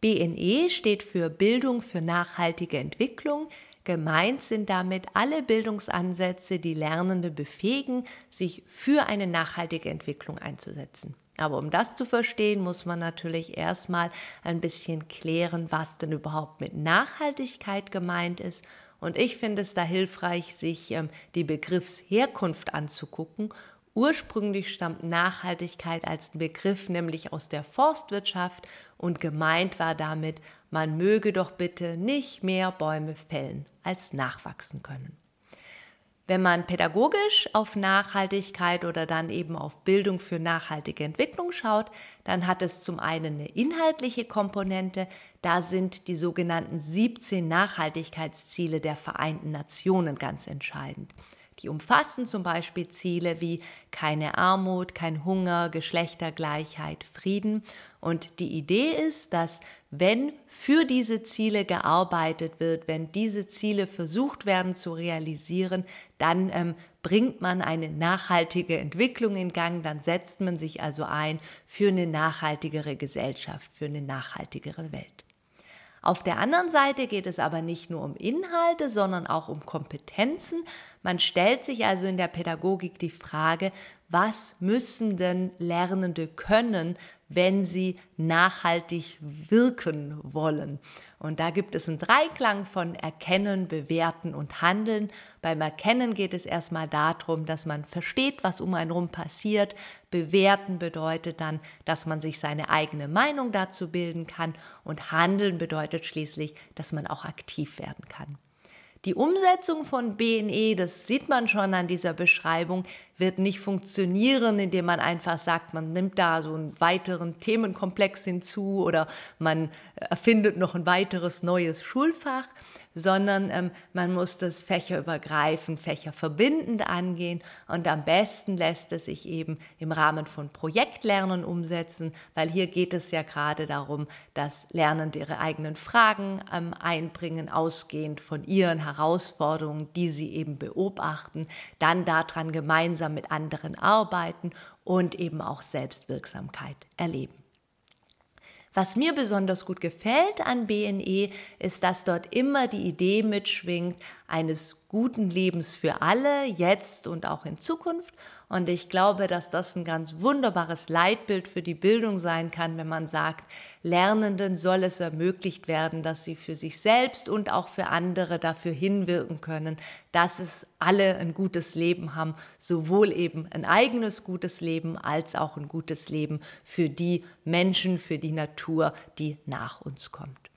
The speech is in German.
BNE steht für Bildung für nachhaltige Entwicklung. Gemeint sind damit alle Bildungsansätze, die Lernende befähigen, sich für eine nachhaltige Entwicklung einzusetzen. Aber um das zu verstehen, muss man natürlich erstmal ein bisschen klären, was denn überhaupt mit Nachhaltigkeit gemeint ist. Und ich finde es da hilfreich, sich ähm, die Begriffsherkunft anzugucken. Ursprünglich stammt Nachhaltigkeit als Begriff nämlich aus der Forstwirtschaft und gemeint war damit, man möge doch bitte nicht mehr Bäume fällen, als nachwachsen können. Wenn man pädagogisch auf Nachhaltigkeit oder dann eben auf Bildung für nachhaltige Entwicklung schaut, dann hat es zum einen eine inhaltliche Komponente, da sind die sogenannten 17 Nachhaltigkeitsziele der Vereinten Nationen ganz entscheidend. Die umfassen zum Beispiel Ziele wie keine Armut, kein Hunger, Geschlechtergleichheit, Frieden. Und die Idee ist, dass wenn für diese Ziele gearbeitet wird, wenn diese Ziele versucht werden zu realisieren, dann ähm, bringt man eine nachhaltige Entwicklung in Gang, dann setzt man sich also ein für eine nachhaltigere Gesellschaft, für eine nachhaltigere Welt. Auf der anderen Seite geht es aber nicht nur um Inhalte, sondern auch um Kompetenzen. Man stellt sich also in der Pädagogik die Frage, was müssen denn Lernende können, wenn sie nachhaltig wirken wollen. Und da gibt es einen Dreiklang von Erkennen, Bewerten und Handeln. Beim Erkennen geht es erstmal darum, dass man versteht, was um einen herum passiert. Bewerten bedeutet dann, dass man sich seine eigene Meinung dazu bilden kann. Und Handeln bedeutet schließlich, dass man auch aktiv werden kann. Die Umsetzung von BNE, das sieht man schon an dieser Beschreibung, wird nicht funktionieren, indem man einfach sagt, man nimmt da so einen weiteren Themenkomplex hinzu oder man erfindet noch ein weiteres neues Schulfach, sondern ähm, man muss das fächerübergreifend, fächerverbindend angehen und am besten lässt es sich eben im Rahmen von Projektlernen umsetzen, weil hier geht es ja gerade darum, dass Lernende ihre eigenen Fragen ähm, einbringen, ausgehend von ihren Herausforderungen, die sie eben beobachten, dann daran gemeinsam mit anderen arbeiten und eben auch Selbstwirksamkeit erleben. Was mir besonders gut gefällt an BNE ist, dass dort immer die Idee mitschwingt eines guten Lebens für alle, jetzt und auch in Zukunft und ich glaube, dass das ein ganz wunderbares Leitbild für die Bildung sein kann, wenn man sagt, Lernenden soll es ermöglicht werden, dass sie für sich selbst und auch für andere dafür hinwirken können, dass es alle ein gutes Leben haben, sowohl eben ein eigenes gutes Leben als auch ein gutes Leben für die Menschen, für die Natur, die nach uns kommt.